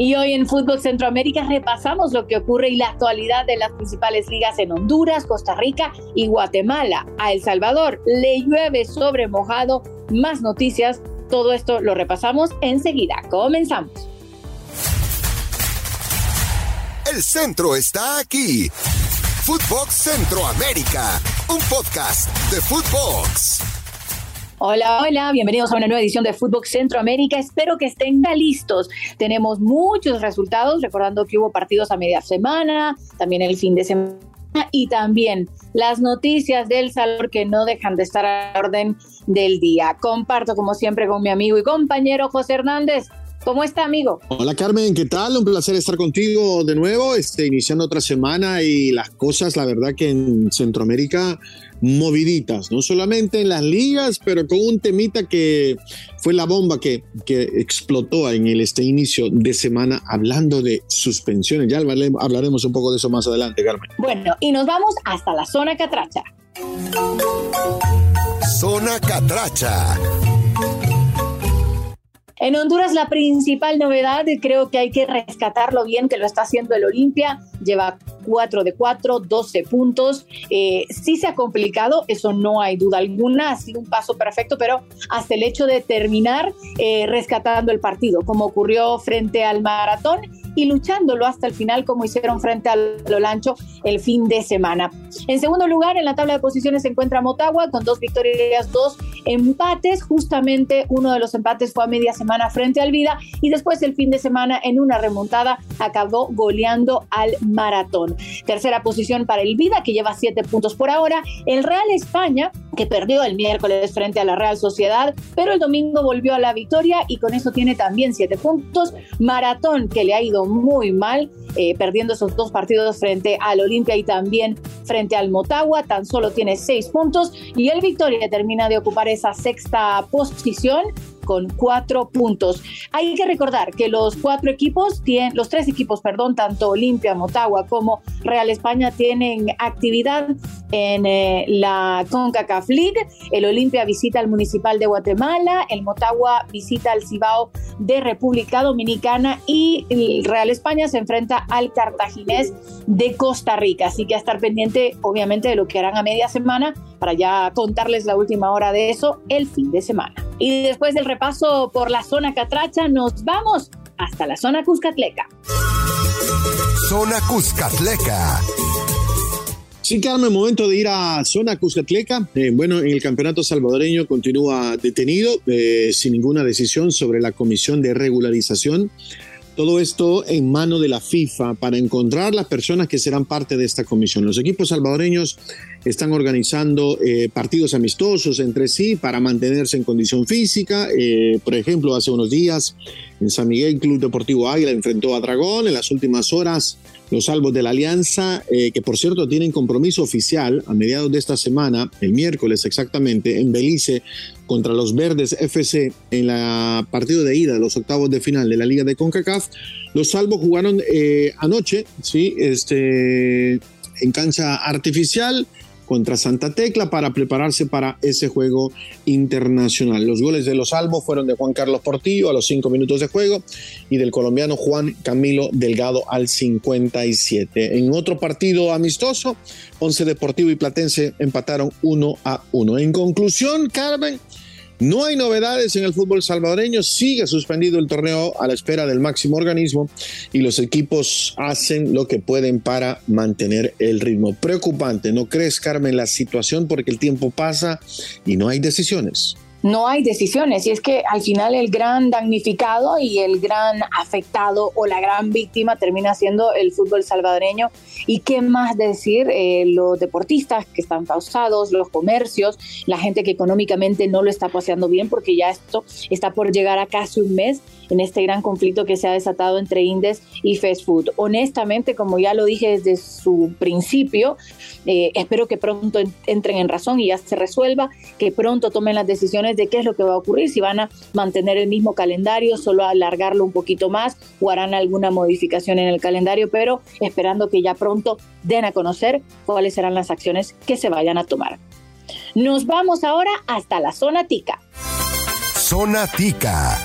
Y hoy en Fútbol Centroamérica repasamos lo que ocurre y la actualidad de las principales ligas en Honduras, Costa Rica y Guatemala. A El Salvador le llueve sobre mojado. Más noticias. Todo esto lo repasamos enseguida. Comenzamos. El centro está aquí. Footbox Centroamérica, un podcast de Footbox. Hola, hola, bienvenidos a una nueva edición de Fútbol Centroamérica. Espero que estén listos. Tenemos muchos resultados, recordando que hubo partidos a media semana, también el fin de semana y también las noticias del Salvador que no dejan de estar a orden del día. Comparto como siempre con mi amigo y compañero José Hernández. ¿Cómo está, amigo? Hola, Carmen, ¿qué tal? Un placer estar contigo de nuevo, este, iniciando otra semana y las cosas, la verdad que en Centroamérica moviditas, no solamente en las ligas, pero con un temita que fue la bomba que, que explotó en el este inicio de semana hablando de suspensiones. Ya hablaremos un poco de eso más adelante, Carmen. Bueno, y nos vamos hasta la zona catracha. Zona catracha. En Honduras la principal novedad, creo que hay que rescatarlo bien, que lo está haciendo el Olimpia, lleva 4 de 4, 12 puntos. Eh, sí se ha complicado, eso no hay duda alguna, ha sido un paso perfecto, pero hasta el hecho de terminar eh, rescatando el partido, como ocurrió frente al maratón y luchándolo hasta el final como hicieron frente al Lolancho el fin de semana. En segundo lugar, en la tabla de posiciones se encuentra Motagua con dos victorias, dos empates. Justamente uno de los empates fue a media semana frente al Vida y después el fin de semana en una remontada acabó goleando al Maratón. Tercera posición para el Vida que lleva siete puntos por ahora. El Real España que perdió el miércoles frente a la Real Sociedad, pero el domingo volvió a la victoria y con eso tiene también siete puntos. Maratón que le ha ido muy mal, eh, perdiendo esos dos partidos frente al Olimpia y también frente al Motagua, tan solo tiene seis puntos y el Victoria termina de ocupar esa sexta posición con cuatro puntos. Hay que recordar que los cuatro equipos, tienen, los tres equipos, perdón, tanto Olimpia, Motagua como Real España tienen actividad en eh, la CONCACAF League. El Olimpia visita al Municipal de Guatemala, el Motagua visita al Cibao de República Dominicana y el Real España se enfrenta al Cartaginés de Costa Rica. Así que a estar pendiente, obviamente, de lo que harán a media semana para ya contarles la última hora de eso el fin de semana. Y después del repaso por la zona Catracha, nos vamos hasta la zona Cuscatleca. Zona Cuscatleca. Sí, Carmen, momento de ir a zona Cuscatleca. Eh, bueno, en el campeonato salvadoreño continúa detenido eh, sin ninguna decisión sobre la comisión de regularización todo esto en mano de la FIFA para encontrar las personas que serán parte de esta comisión. Los equipos salvadoreños están organizando eh, partidos amistosos entre sí para mantenerse en condición física. Eh, por ejemplo, hace unos días en San Miguel Club Deportivo Águila enfrentó a Dragón. En las últimas horas, los salvos de la Alianza, eh, que por cierto tienen compromiso oficial a mediados de esta semana, el miércoles exactamente, en Belice contra los Verdes FC en la partido de ida de los octavos de final de la Liga de CONCACAF. Los salvos jugaron eh, anoche, sí, este, en cancha artificial contra Santa Tecla para prepararse para ese juego internacional. Los goles de los salvos fueron de Juan Carlos Portillo a los cinco minutos de juego y del colombiano Juan Camilo Delgado al 57. En otro partido amistoso, Once Deportivo y Platense empataron uno a uno. En conclusión, Carmen, no hay novedades en el fútbol salvadoreño, sigue suspendido el torneo a la espera del máximo organismo y los equipos hacen lo que pueden para mantener el ritmo. Preocupante, ¿no crees, Carmen, la situación porque el tiempo pasa y no hay decisiones? No hay decisiones. Y es que al final el gran damnificado y el gran afectado o la gran víctima termina siendo el fútbol salvadoreño. Y qué más decir, eh, los deportistas que están pausados, los comercios, la gente que económicamente no lo está paseando bien porque ya esto está por llegar a casi un mes en este gran conflicto que se ha desatado entre Indes y Fast. Honestamente, como ya lo dije desde su principio, eh, espero que pronto entren en razón y ya se resuelva, que pronto tomen las decisiones de qué es lo que va a ocurrir, si van a mantener el mismo calendario, solo alargarlo un poquito más o harán alguna modificación en el calendario, pero esperando que ya pronto den a conocer cuáles serán las acciones que se vayan a tomar. Nos vamos ahora hasta la zona tica. Zona tica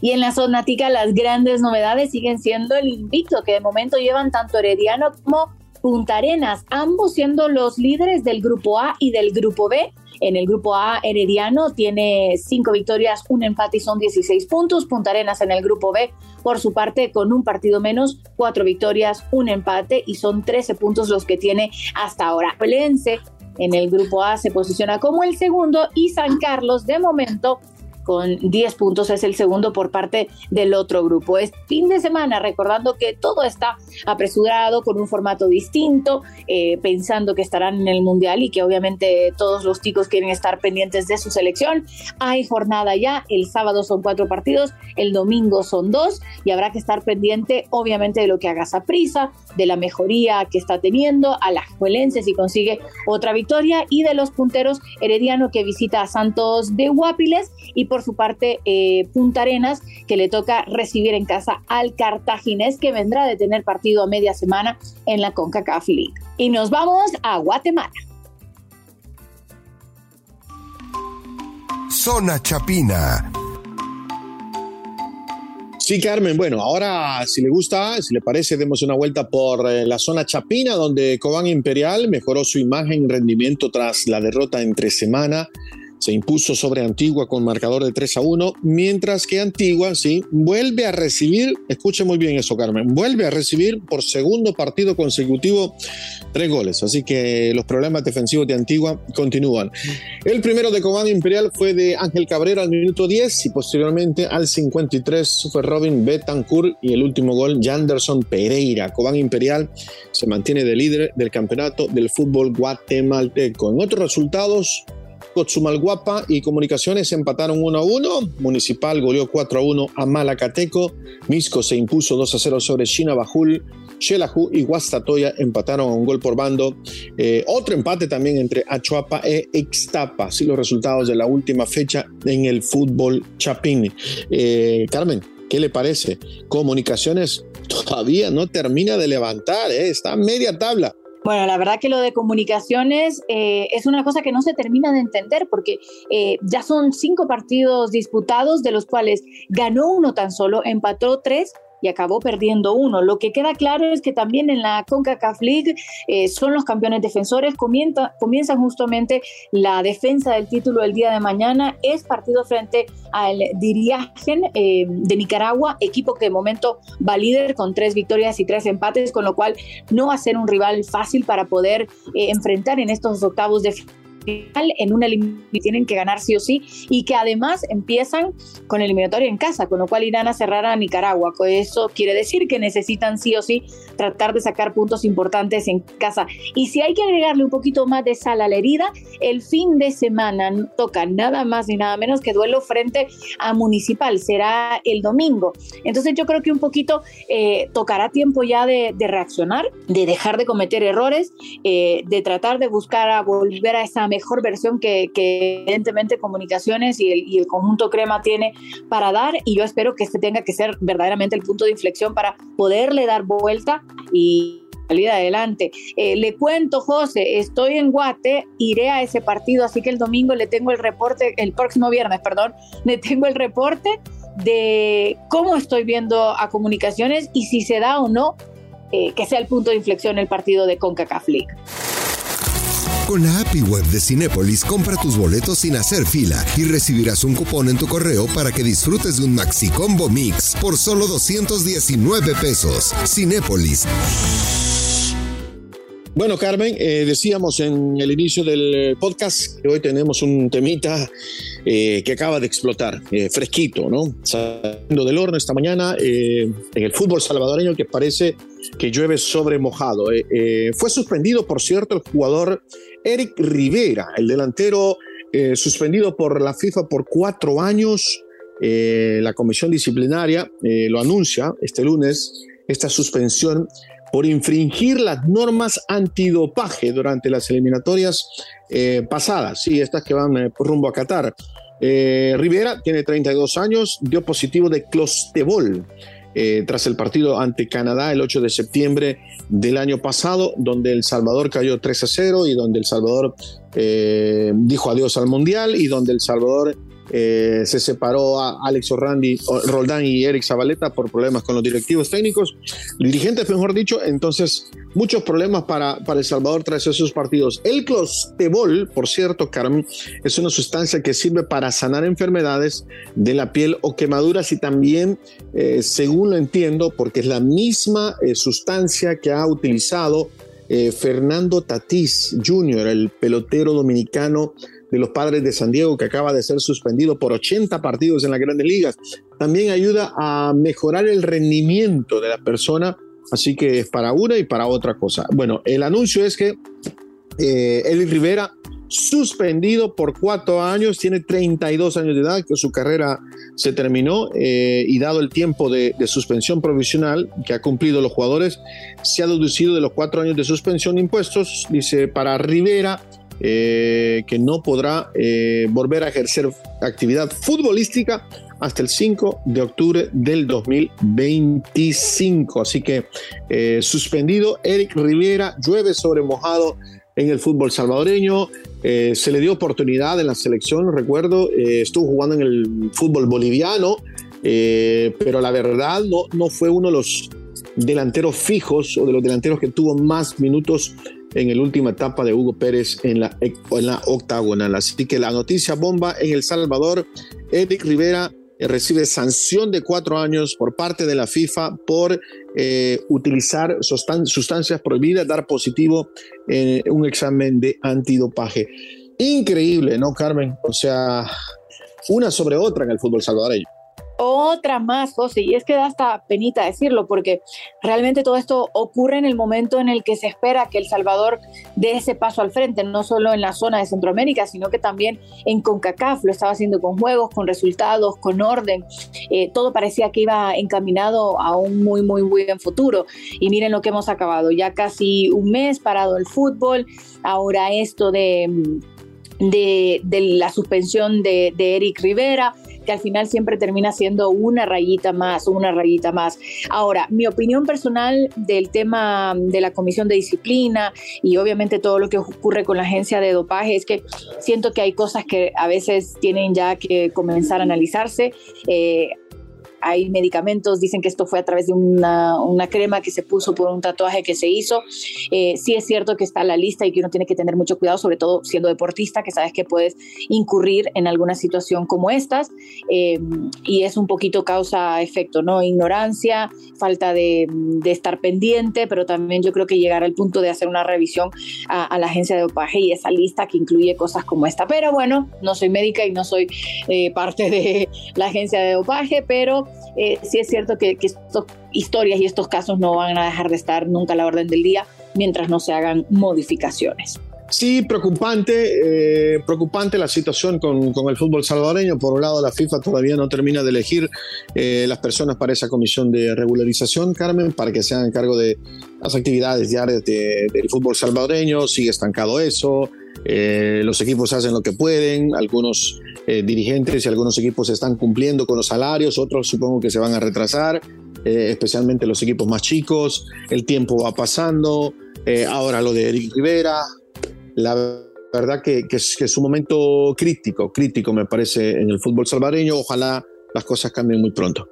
Y en la zonática las grandes novedades siguen siendo el invicto que de momento llevan tanto Herediano como Punta Arenas, ambos siendo los líderes del grupo A y del grupo B. En el grupo A, Herediano tiene cinco victorias, un empate y son 16 puntos. Punta Arenas en el grupo B, por su parte, con un partido menos, cuatro victorias, un empate y son 13 puntos los que tiene hasta ahora. Pelense en el grupo A se posiciona como el segundo y San Carlos de momento con 10 puntos, es el segundo por parte del otro grupo. Es fin de semana, recordando que todo está apresurado con un formato distinto, eh, pensando que estarán en el Mundial y que obviamente todos los chicos quieren estar pendientes de su selección. Hay jornada ya, el sábado son cuatro partidos, el domingo son dos y habrá que estar pendiente obviamente de lo que haga prisa, de la mejoría que está teniendo, a la Juelense si consigue otra victoria y de los punteros Herediano que visita a Santos de Guapiles y por su parte eh, Punta Arenas, que le toca recibir en casa al Cartaginés, que vendrá de tener partido a media semana en la CONCACAF League. Y nos vamos a Guatemala. Zona Chapina. Sí, Carmen. Bueno, ahora si le gusta, si le parece, demos una vuelta por eh, la zona Chapina, donde Cobán Imperial mejoró su imagen y rendimiento tras la derrota entre semana se impuso sobre Antigua con marcador de 3 a 1, mientras que Antigua, sí, vuelve a recibir, escuche muy bien eso, Carmen, vuelve a recibir por segundo partido consecutivo tres goles. Así que los problemas defensivos de Antigua continúan. El primero de Cobán Imperial fue de Ángel Cabrera al minuto 10 y posteriormente al 53 fue Robin Betancourt y el último gol, Janderson Pereira. Cobán Imperial se mantiene de líder del campeonato del fútbol guatemalteco. En otros resultados, Cotzumalguapa y Comunicaciones empataron 1 a 1. Municipal goleó 4 a 1 a Malacateco. Misco se impuso 2 a 0 sobre Bajul. Xelajú y Guastatoya empataron a un gol por bando. Eh, otro empate también entre Achuapa e Ixtapa. Así los resultados de la última fecha en el fútbol chapín. Eh, Carmen, ¿qué le parece? Comunicaciones todavía no termina de levantar, ¿eh? está a media tabla. Bueno, la verdad que lo de comunicaciones eh, es una cosa que no se termina de entender porque eh, ya son cinco partidos disputados, de los cuales ganó uno tan solo, empató tres y acabó perdiendo uno. Lo que queda claro es que también en la CONCACAF League eh, son los campeones defensores, comienza, comienza justamente la defensa del título el día de mañana, es partido frente al Diriagen eh, de Nicaragua, equipo que de momento va líder con tres victorias y tres empates, con lo cual no va a ser un rival fácil para poder eh, enfrentar en estos octavos de en una eliminatoria tienen que ganar sí o sí y que además empiezan con eliminatoria en casa, con lo cual irán a cerrar a Nicaragua. Eso quiere decir que necesitan sí o sí tratar de sacar puntos importantes en casa. Y si hay que agregarle un poquito más de sal a la herida, el fin de semana toca nada más ni nada menos que duelo frente a Municipal. Será el domingo. Entonces yo creo que un poquito eh, tocará tiempo ya de, reaccionar, de dejar de cometer errores, eh, de tratar de buscar a volver a esa mejor versión que, evidentemente comunicaciones y el, y el, conjunto crema tiene para dar y yo espero que este tenga que ser verdaderamente el punto de inflexión para poderle dar vuelta y salir adelante. Eh, le cuento, José, estoy en Guate, iré a ese partido, así que el domingo le tengo el reporte, el próximo viernes, perdón, le tengo el reporte de cómo estoy viendo a comunicaciones y si se da o no eh, que sea el punto de inflexión el partido de CONCACAF League. Con la API web de Cinépolis, compra tus boletos sin hacer fila y recibirás un cupón en tu correo para que disfrutes de un Maxi Combo Mix por solo 219 pesos. Cinépolis. Bueno, Carmen, eh, decíamos en el inicio del podcast que hoy tenemos un temita eh, que acaba de explotar, eh, fresquito, ¿no? Saliendo del horno esta mañana en el fútbol salvadoreño que parece que llueve sobre mojado. fue suspendido, por cierto, el jugador Eric Rivera, el delantero eh, suspendido por la FIFA por cuatro años. Eh, la comisión disciplinaria eh, lo anuncia este lunes, esta suspensión por infringir las normas antidopaje durante las eliminatorias pasadas, sí, estas que van por rumbo a Qatar. Rivera tiene 32 años, dio positivo de clostebol. Eh, tras el partido ante Canadá el 8 de septiembre del año pasado, donde El Salvador cayó 3 a 0 y donde El Salvador eh, dijo adiós al Mundial y donde El Salvador eh, se separó a Alex Orlandi, Roldán y Eric Zabaleta por problemas con los directivos técnicos, dirigentes, mejor dicho. Entonces, muchos problemas para, para El Salvador tras esos partidos. El clostebol, por cierto, Carmen, es una sustancia que sirve para sanar enfermedades de la piel o quemaduras y también, eh, según lo entiendo, porque es la misma eh, sustancia que ha utilizado Fernando Tatís Jr., el pelotero dominicano de los padres de San Diego, que acaba de ser suspendido por 80 partidos en las grandes ligas. También ayuda a mejorar el rendimiento de la persona, así que es para una y para otra cosa. Bueno, el anuncio es que eh, Rivera, suspendido por cuatro años, tiene 32 años de edad, que su carrera se terminó eh, y dado el tiempo de, de, suspensión provisional que ha cumplido los jugadores, se ha deducido de los cuatro años de suspensión impuestos, dice, para Rivera eh, que no podrá eh, volver a ejercer actividad futbolística hasta el 5 de octubre del 2025. Así que eh, suspendido Eric Rivera, llueve sobre mojado en el fútbol salvadoreño. se le dio oportunidad en la selección, recuerdo, estuvo jugando en el fútbol boliviano, pero la verdad no, no fue uno de los delanteros fijos o de los delanteros que tuvo más minutos en la última etapa de Hugo Pérez en la, en la octagonal. Así que la noticia bomba en El Salvador, Eric Rivera eh, recibe sanción de cuatro años por parte de la FIFA por eh, utilizar sustancias prohibidas, dar positivo en un examen de antidopaje. Increíble, ¿no, Carmen? O sea, una sobre otra en el fútbol salvadoreño. Otra más, José, y es que da hasta penita decirlo, porque realmente todo esto ocurre en el momento en el que se espera que El Salvador dé ese paso al frente, no solo en la zona de Centroamérica, sino que también en CONCACAF, lo estaba haciendo con juegos, con resultados, con orden, eh, todo parecía que iba encaminado a un muy, muy buen futuro. Y miren lo que hemos acabado, ya casi un mes parado el fútbol, ahora esto de... La suspensión de Eric Rivera, que al final siempre termina siendo una rayita más, una rayita más. Ahora, mi opinión personal del tema de la comisión de disciplina y obviamente todo lo que ocurre con la agencia de dopaje es que siento que hay cosas que a veces tienen ya que comenzar a analizarse. Eh, hay medicamentos, dicen que esto fue a través de una, una crema que se puso por un tatuaje que se hizo. Eh, sí es cierto que está la lista y que uno tiene que tener mucho cuidado, sobre todo siendo deportista, que sabes que puedes incurrir en alguna situación como estas. Eh, y es un poquito causa-efecto, ¿no? Ignorancia, falta de, de, estar pendiente, pero también yo creo que llegar al punto de hacer una revisión a, a, la agencia de dopaje y esa lista que incluye cosas como esta. Pero bueno, no soy médica y no soy eh, parte de la agencia de dopaje, pero eh, sí es cierto que, estas historias y estos casos no van a dejar de estar nunca a la orden del día mientras no se hagan modificaciones. Sí, preocupante, eh, preocupante la situación con, con, el fútbol salvadoreño. Por un lado, la FIFA todavía no termina de elegir eh, las personas para esa comisión de regularización, Carmen, para que se hagan cargo de las actividades diarias de, del fútbol salvadoreño. Sigue estancado eso. Eh, los equipos hacen lo que pueden, algunos eh, dirigentes y algunos equipos están cumpliendo con los salarios, otros supongo que se van a retrasar, eh, especialmente los equipos más chicos, el tiempo va pasando, ahora lo de Eric Rivera, la verdad que, que, es, que es un momento crítico, crítico me parece en el fútbol salvadoreño, ojalá las cosas cambien muy pronto.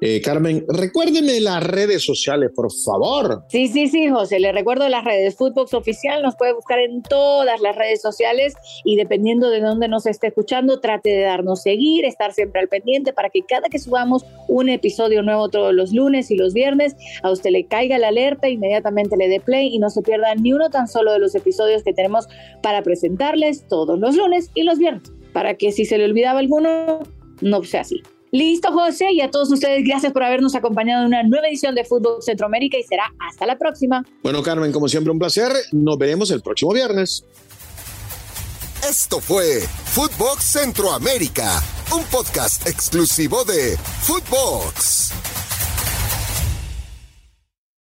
Eh, Carmen, recuérdeme las redes sociales, por favor. Sí, sí, sí, José, le recuerdo las redes. Footbox Oficial nos puede buscar en todas las redes sociales y dependiendo de dónde nos esté escuchando, trate de darnos seguir, estar siempre al pendiente para que cada que subamos un episodio nuevo todos los lunes y los viernes, a usted le caiga la alerta, inmediatamente le dé play y no se pierda ni uno tan solo de los episodios que tenemos para presentarles todos los lunes y los viernes, para que si se le olvidaba alguno, no sea así. Listo, José, y a todos ustedes, gracias por habernos acompañado en una nueva edición de Fútbol Centroamérica y será hasta la próxima. Bueno, Carmen, como siempre, un placer. Nos veremos el próximo viernes. Esto fue Footbox Centroamérica, un podcast exclusivo de Footbox.